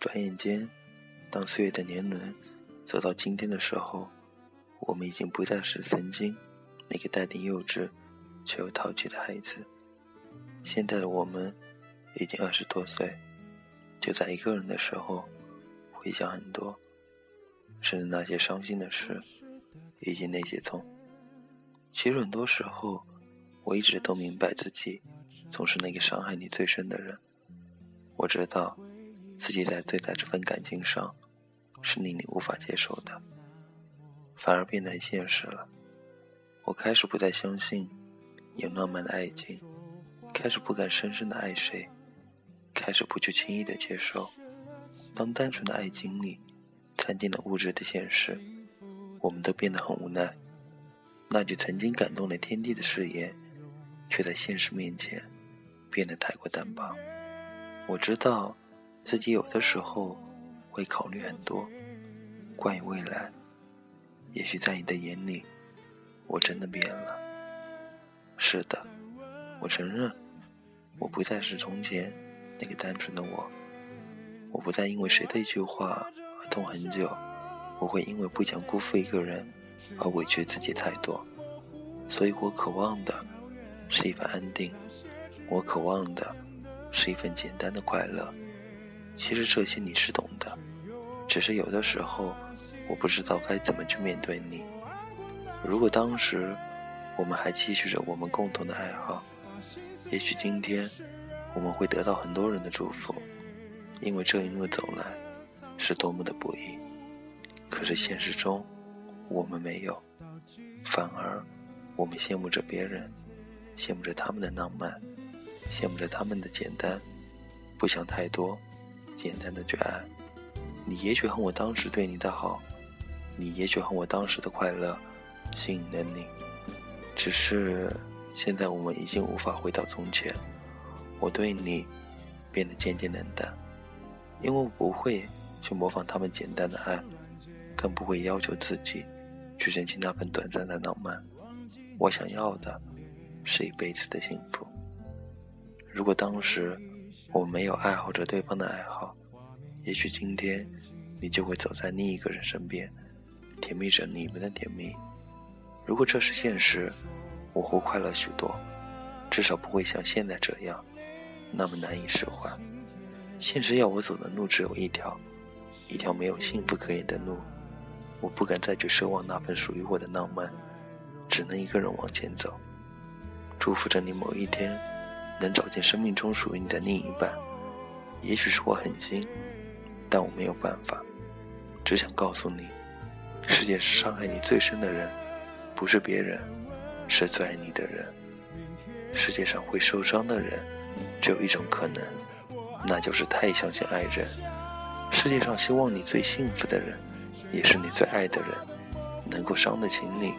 转眼间，当岁月的年轮走到今天的时候，我们已经不再是曾经那个带点幼稚却又淘气的孩子。现在的我们已经二十多岁，就在一个人的时候，回想很多，甚至那些伤心的事，以及那些痛。其实很多时候，我一直都明白自己总是那个伤害你最深的人。我知道自己在对待这份感情上是令你无法接受的，反而变得现实了。我开始不再相信有浪漫的爱情。开始不敢深深的爱谁，开始不去轻易的接受。当单纯的爱情里掺进了物质的现实，我们都变得很无奈。那句曾经感动了天地的誓言，却在现实面前变得太过单薄。我知道自己有的时候会考虑很多关于未来，也许在你的眼里，我真的变了。是的，我承认。我不再是从前那个单纯的我，我不再因为谁的一句话而痛很久，我会因为不想辜负一个人而委屈自己太多，所以我渴望的是一份安定，我渴望的是一份简单的快乐。其实这些你是懂的，只是有的时候我不知道该怎么去面对你。如果当时我们还继续着我们共同的爱好。也许今天我们会得到很多人的祝福，因为这一路走来是多么的不易。可是现实中我们没有，反而我们羡慕着别人，羡慕着他们的浪漫，羡慕着他们的简单，不想太多，简单的去爱。你也许恨我当时对你的好，你也许恨我当时的快乐吸引了你，只是。现在我们已经无法回到从前，我对你变得渐渐冷淡，因为我不会去模仿他们简单的爱，更不会要求自己去珍惜那份短暂的浪漫。我想要的是一辈子的幸福。如果当时我没有爱好着对方的爱好，也许今天你就会走在另一个人身边，甜蜜着你们的甜蜜。如果这是现实。我会快乐许多，至少不会像现在这样那么难以释怀。现实要我走的路只有一条，一条没有幸福可言的路。我不敢再去奢望那份属于我的浪漫，只能一个人往前走。祝福着你某一天能找见生命中属于你的另一半。也许是我狠心，但我没有办法。只想告诉你，世界上伤害你最深的人，不是别人。是最爱你的人。世界上会受伤的人，只有一种可能，那就是太相信爱人。世界上希望你最幸福的人，也是你最爱的人。能够伤得起你，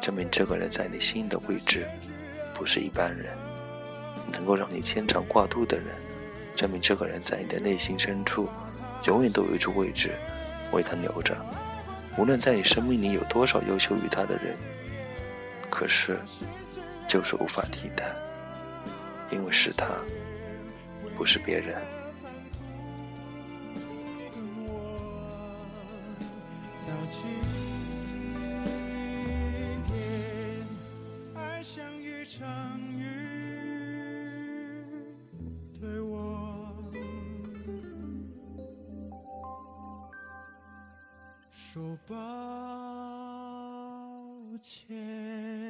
证明这个人在你心里的位置不是一般人。能够让你牵肠挂肚的人，证明这个人在你的内心深处永远都有一处位置为他留着。无论在你生命里有多少优秀于他的人。可是，就是无法替代，因为是他，不是别人。说抱歉。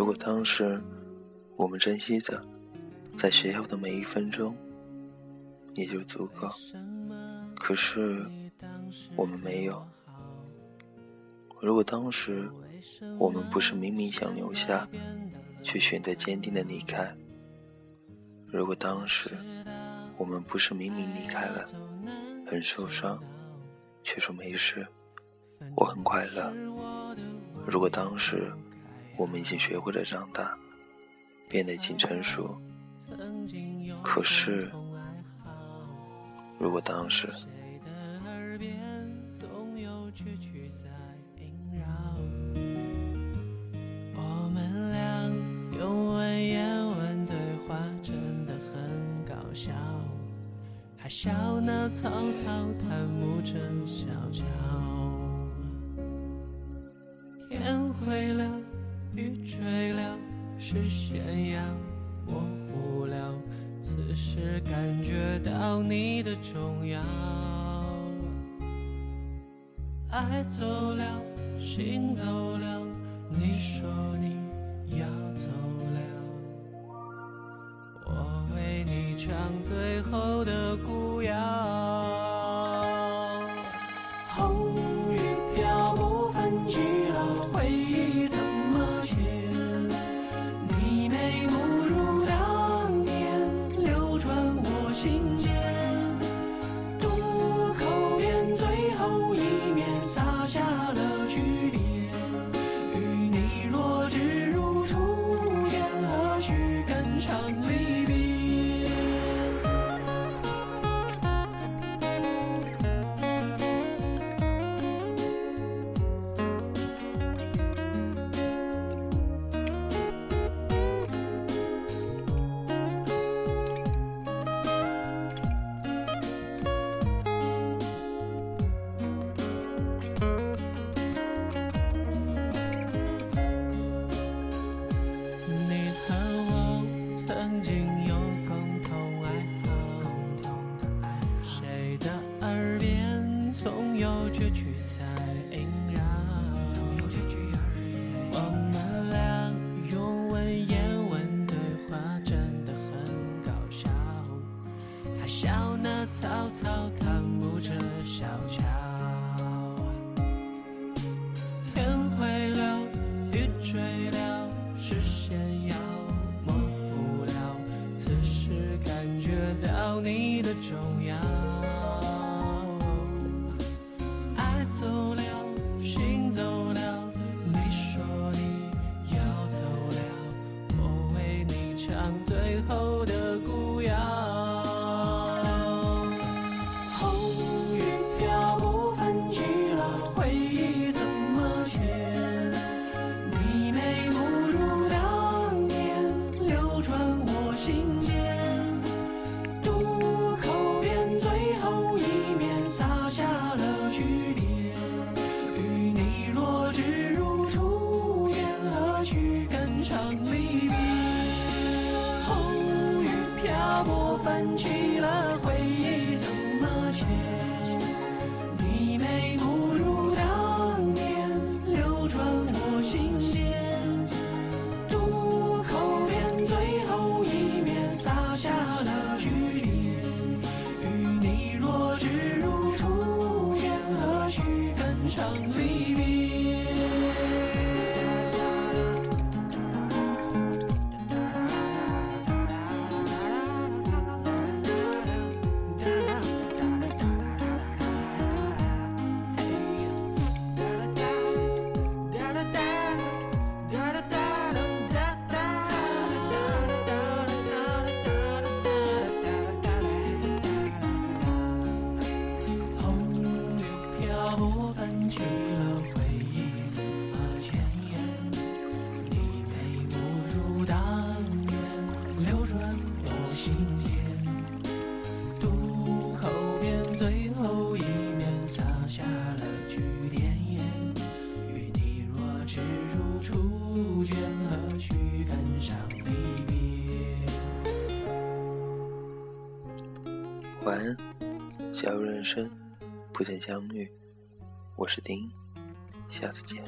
如果当时我们珍惜着在学校的每一分钟，也就足够。可是我们没有。如果当时我们不是明明想留下，却选择坚定的离开；如果当时我们不是明明离开了，很受伤，却说没事，我很快乐；如果当时我们已经学会了长大，变得已经成熟，可是，如果当时。笑那草草檀木成小桥，到你的重要。爱走了，心走了，你说你要走了，我为你唱去猜。长离。心间渡口边，最后一面洒下了句点晚安，小入人生，不见相遇。我是丁，下次见。